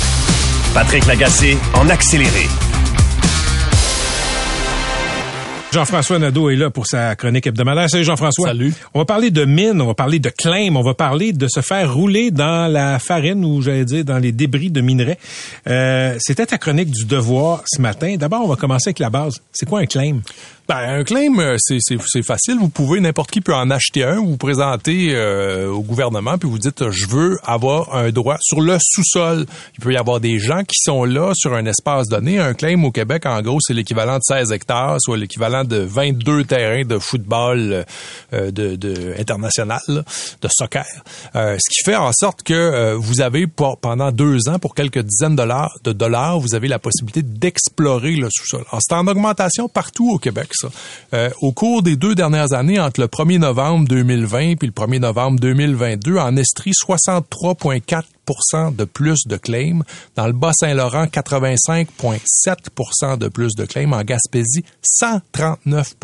Patrick Lagacé en accéléré. Jean-François Nadeau est là pour sa chronique hebdomadaire. Salut Jean-François. Salut. On va parler de mines, on va parler de claim, on va parler de se faire rouler dans la farine ou j'allais dire dans les débris de minerais. Euh, C'était ta chronique du devoir ce matin. D'abord, on va commencer avec la base. C'est quoi un claim? Ben, un claim, euh, c'est, facile. Vous pouvez, n'importe qui peut en acheter un. Vous vous présentez euh, au gouvernement, puis vous dites, je veux avoir un droit sur le sous-sol. Il peut y avoir des gens qui sont là sur un espace donné. Un claim au Québec, en gros, c'est l'équivalent de 16 hectares, soit l'équivalent de 22 terrains de football euh, de, international, de soccer. Ce qui fait en sorte que vous avez pendant deux ans, pour quelques dizaines de dollars, de dollars, vous avez la possibilité d'explorer le sous-sol. Alors, c'est en augmentation partout au Québec, Euh, au cours des deux dernières années, entre le 1er novembre 2020 puis le 1er novembre 2022, en Estrie, 63,4 de plus de claims. Dans le Bas-Saint-Laurent, 85,7 de plus de claims. En Gaspésie, 139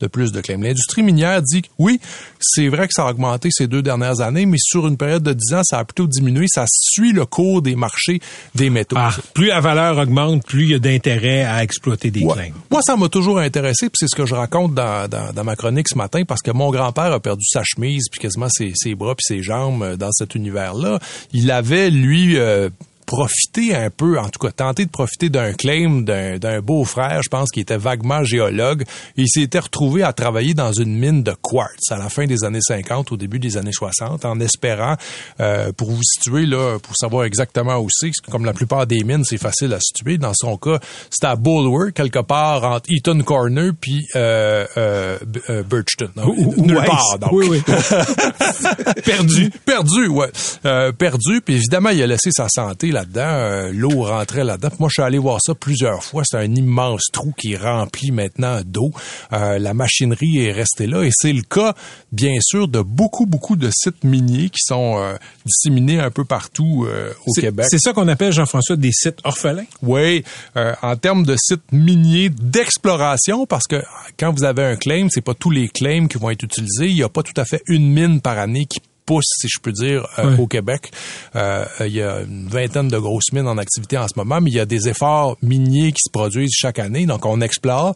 de plus de claims. L'industrie minière dit que oui, c'est vrai que ça a augmenté ces deux dernières années, mais sur une période de 10 ans, ça a plutôt diminué. Ça suit le cours des marchés des métaux. Ah, plus la valeur augmente, plus il y a d'intérêt à exploiter des Ouais. claims. Moi, ça m'a toujours intéressé, puis c'est ce que je raconte dans, dans, dans ma chronique ce matin, parce que mon grand-père a perdu sa chemise, puis quasiment ses, ses bras, puis ses jambes euh, dans cet univers-là. Il avait, lui, euh, profité un peu, en tout cas tenté de profiter d'un claim d'un d'un beau-frère, je pense, qui était vaguement géologue, et il s'était retrouvé à travailler dans une mine de quartz à la fin des années 50, au début des années 60, en espérant, euh, pour vous situer, là, pour savoir exactement où c'est, comme la plupart des mines, c'est facile à situer. Dans son cas, c'était à Bulwer, quelque part entre Eaton Corner puis euh, euh, euh, Birchton. Donc, Ou- ou nulle part, donc. Oui, oui. perdu. Perdu, ouais. Euh, perdu, puis évidemment, il a laissé sa santé là-dedans. Euh, L'eau rentrait là-dedans. Moi, je suis allé voir ça plusieurs fois. C'est un immense trou qui est rempli maintenant d'eau. Euh, la machinerie est restée là. Et c'est le cas, bien sûr, de beaucoup, beaucoup de sites miniers qui sont euh, disséminés un peu partout au Québec. C'est ça qu'on appelle, Jean-François, des sites orphelins? Oui, en termes de sites miniers d'exploration, parce que quand vous avez un claim, c'est pas tous les claims qui vont être utilisés. Il n'y a pas tout à fait une mine par année qui pousse, si je peux dire, euh, Ouais. au Québec. Euh, il y a une vingtaine de grosses mines en activité en ce moment, mais il y a des efforts miniers qui se produisent chaque année. Donc, on explore.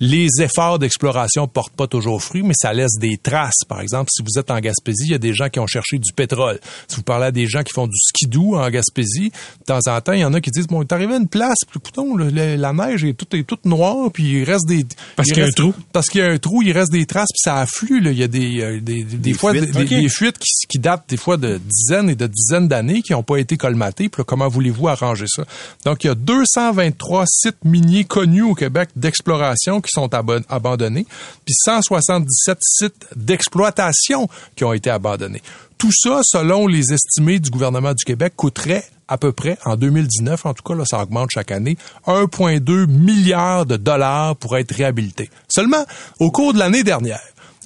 Les efforts d'exploration portent pas toujours fruit, mais ça laisse des traces. Par exemple, si vous êtes en Gaspésie, il y a des gens qui ont cherché du pétrole. Si vous parlez à des gens qui font du skidoo en Gaspésie, de temps en temps, il y en a qui disent, bon, t'es arrivé à une place, puis le- le- la neige est toute, est toute noire, puis il reste des... Parce il qu'il y a un trou. Parce qu'il y a un trou, il reste des traces, puis ça afflue. Là. Il y a des, euh, des, des, des fois fuites, des, ok. des fuites qui, qui datent des fois de dizaines et de dizaines d'années qui n'ont pas été colmatées. Puis là, comment voulez-vous arranger ça? Donc, il y a 223 sites miniers connus au Québec d'exploration qui sont abandonnés, puis 177 sites d'exploitation qui ont été abandonnés. Tout ça, selon les estimés du gouvernement du Québec, coûterait à peu près, en 2019, en tout cas, là, ça augmente chaque année, 1,2 milliard de dollars pour être réhabilité. Seulement, au cours de l'année dernière,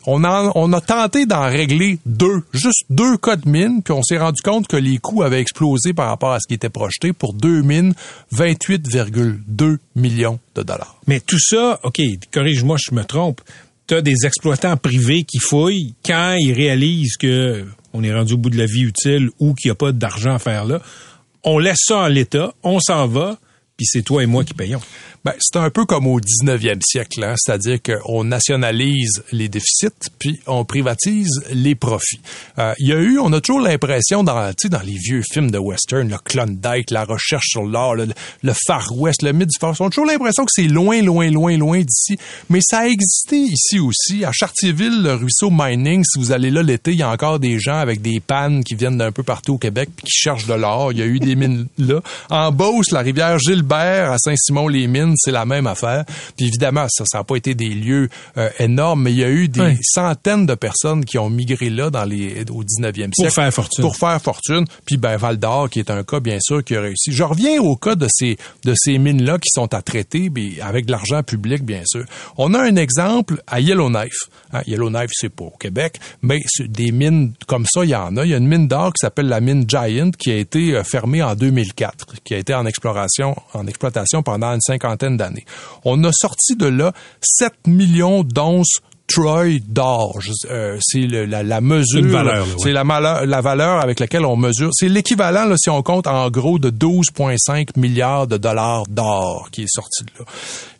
on, a tenté d'en régler deux, juste deux cas de mine, puis on s'est rendu compte que les coûts avaient explosé par rapport à ce qui était projeté pour deux mines, 28,2 millions de dollars. Mais tout ça, OK, corrige-moi je me trompe, tu as des exploitants privés qui fouillent quand ils réalisent que on est rendu au bout de la vie utile ou qu'il n'y a pas d'argent à faire là. On laisse ça en l'état, on s'en va, puis c'est toi et moi qui payons. Ben, c'est un peu comme au 19e siècle, hein, c'est-à-dire qu'on nationalise les déficits, puis on privatise les profits. Euh, Il y a eu, on a toujours l'impression dans, dans les vieux films de western, le Klondike, la recherche sur l'or, le, Far West, le du Far West, on a toujours l'impression que c'est loin, loin, loin, loin d'ici, mais ça a existé ici aussi. À Chartierville, le ruisseau Mining, si vous allez là l'été, il y a encore des gens avec des pannes qui viennent d'un peu partout au Québec puis qui cherchent de l'or. Il y a eu des mines là. En Beauce, la rivière Gilbert, à Saint-Simon-les-Mines, c'est la même affaire. Puis évidemment, ça, ça n'a pas été des lieux euh, énormes, mais il y a eu des centaines de personnes qui ont migré là dans les, au 19e siècle. faire fortune. Pour faire fortune. Puis ben, Val d'Or, qui est un cas, bien sûr, qui a réussi. Je reviens au cas de ces, de ces mines-là qui sont à traiter, mais avec de l'argent public, bien sûr. On a un exemple à Yellowknife. Hein, Yellowknife, c'est pas au Québec, mais des mines comme ça, il y en a. Il y a une mine d'or qui s'appelle la mine Giant, qui a été euh, fermée en 2004, qui a été en exploration, en exploitation pendant une cinquantaine d'années. On a sorti de là 7 millions d'onces troy d'or. Euh, c'est la, la mesure, Une valeur, ouais. c'est la, malheur- la valeur avec laquelle on mesure. C'est l'équivalent, là, si on compte en gros, de 12,5 milliards de dollars d'or qui est sorti de là.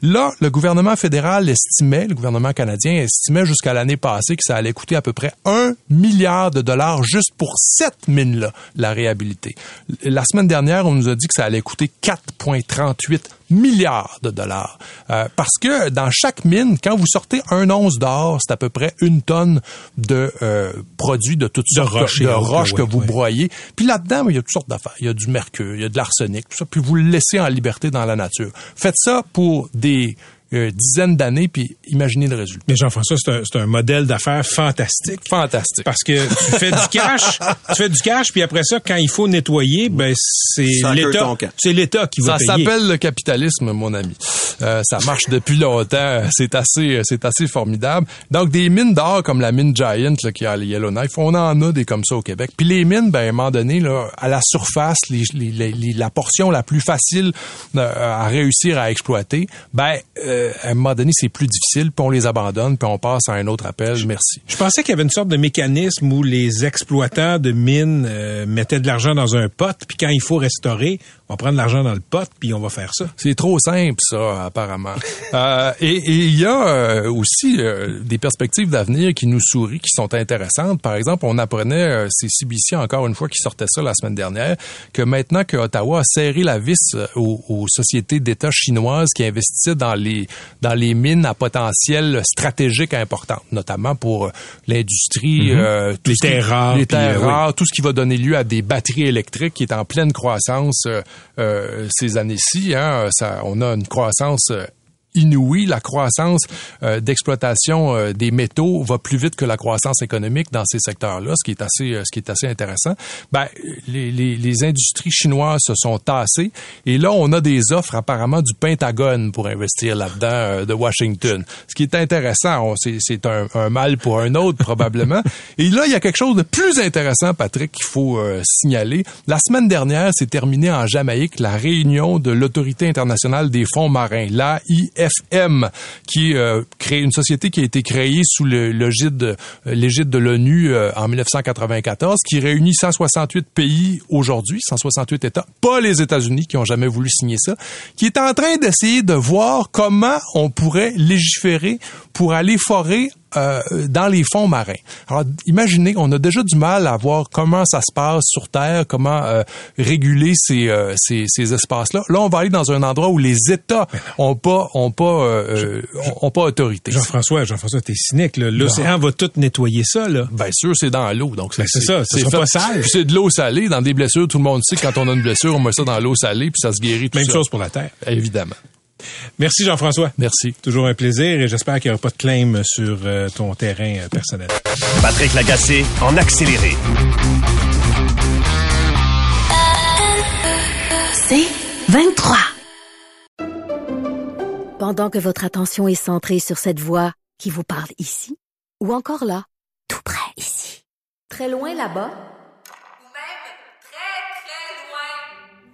Là, le gouvernement fédéral estimait, le gouvernement canadien estimait jusqu'à l'année passée que ça allait coûter à peu près un milliard de dollars juste pour cette mine-là, la réhabiliter. La semaine dernière, on nous a dit que ça allait coûter 4,38 milliards de dollars. Euh, parce que dans chaque mine, quand vous sortez un once d'or, c'est à peu près une tonne de euh, produits de toutes De sortes roches de roches que ouais, vous ouais. broyez. Puis là-dedans, il y a toutes sortes d'affaires. Il y a du mercure, il y a de l'arsenic, tout ça. Puis vous le laissez en liberté dans la nature. Faites ça pour des euh, dizaines d'années, puis imaginez le résultat. Mais Jean-François, c'est un, c'est un modèle d'affaires fantastique. Fantastique. Parce que tu fais du cash, tu fais du cash, puis après ça, quand il faut nettoyer, ben c'est Ça l'État, c'est l'État qui va Ça payer. s'appelle le capitalisme, mon ami. Euh, ça marche depuis longtemps. C'est assez, c'est assez formidable. Donc, des mines d'or comme la mine Giant là, qui a le Yellowknife, on en a des comme ça au Québec. Puis les mines, ben, à un moment donné, là, à la surface, les, les- les- les- la portion la plus facile euh, à réussir à exploiter, ben, euh, à un moment donné, c'est plus difficile, puis on les abandonne, puis on passe à un autre appel. Merci. Je pensais qu'il y avait une sorte de mécanisme où les exploitants de mines euh, mettaient de l'argent dans un pot, puis quand il faut restaurer, on va prendre l'argent dans le pot, puis on va faire ça. C'est trop simple, ça, apparemment. Euh, et il y a euh, aussi euh, des perspectives d'avenir qui nous sourient, qui sont intéressantes. Par exemple, on apprenait, euh, c'est CBC encore une fois qui sortait ça la semaine dernière, que maintenant que Ottawa a serré la vis aux, aux sociétés d'État chinoises qui investissaient dans les dans les mines à potentiel stratégique important, notamment pour l'industrie, tout Les terres rares, les terres oui. tout ce qui va donner lieu à des batteries électriques qui est en pleine croissance ces années-ci. Hein, on a une croissance euh, inouïe. La croissance euh, d'exploitation euh, des métaux va plus vite que la croissance économique dans ces secteurs-là, ce qui est assez, euh, ce qui est assez intéressant. Ben, les, les, les industries chinoises se sont tassées et là, on a des offres apparemment du Pentagone pour investir là-dedans euh, de Washington. Ce qui est intéressant, c'est c'est un, un mal pour un autre probablement. Et là, il y a quelque chose de plus intéressant, Patrick, qu'il faut euh, signaler. La semaine dernière, s'est terminée en Jamaïque la réunion de l'Autorité internationale des fonds marins, l'AIFM, qui euh, crée une société qui a été créée sous le- l'égide de, euh, l'égide de l'ONU euh, en 1994, qui réunit 168 pays aujourd'hui, 168 États, pas les États-Unis qui ont jamais voulu signer ça, qui est en train d'essayer de voir comment on pourrait légiférer pour aller forer euh, dans les fonds marins. Alors, imaginez, on a déjà du mal à voir comment ça se passe sur Terre, comment euh, réguler ces, euh, ces, ces espaces-là. Là, on va aller dans un endroit où les États ont pas ont pas euh, euh, ont, ont pas autorité. Jean-François, Jean-François, t'es cynique. là. L'océan va tout nettoyer ça. Là. Bien sûr, c'est dans l'eau, donc Ben, c'est ça, sera pas sale. Puis c'est de l'eau salée. Dans des blessures, tout le monde sait que quand on a une blessure, on met ça dans l'eau salée, puis ça se guérit tout Même chose pour la Terre. Évidemment. Merci Jean-François. Merci. Toujours un plaisir et j'espère qu'il n'y aura pas de claim sur euh, ton terrain euh, personnel. Patrick Lagacé en accéléré. C'est 23. Pendant que votre attention est centrée sur cette voix qui vous parle ici, ou encore là, tout près ici, très loin là-bas, Ou même très, très loin.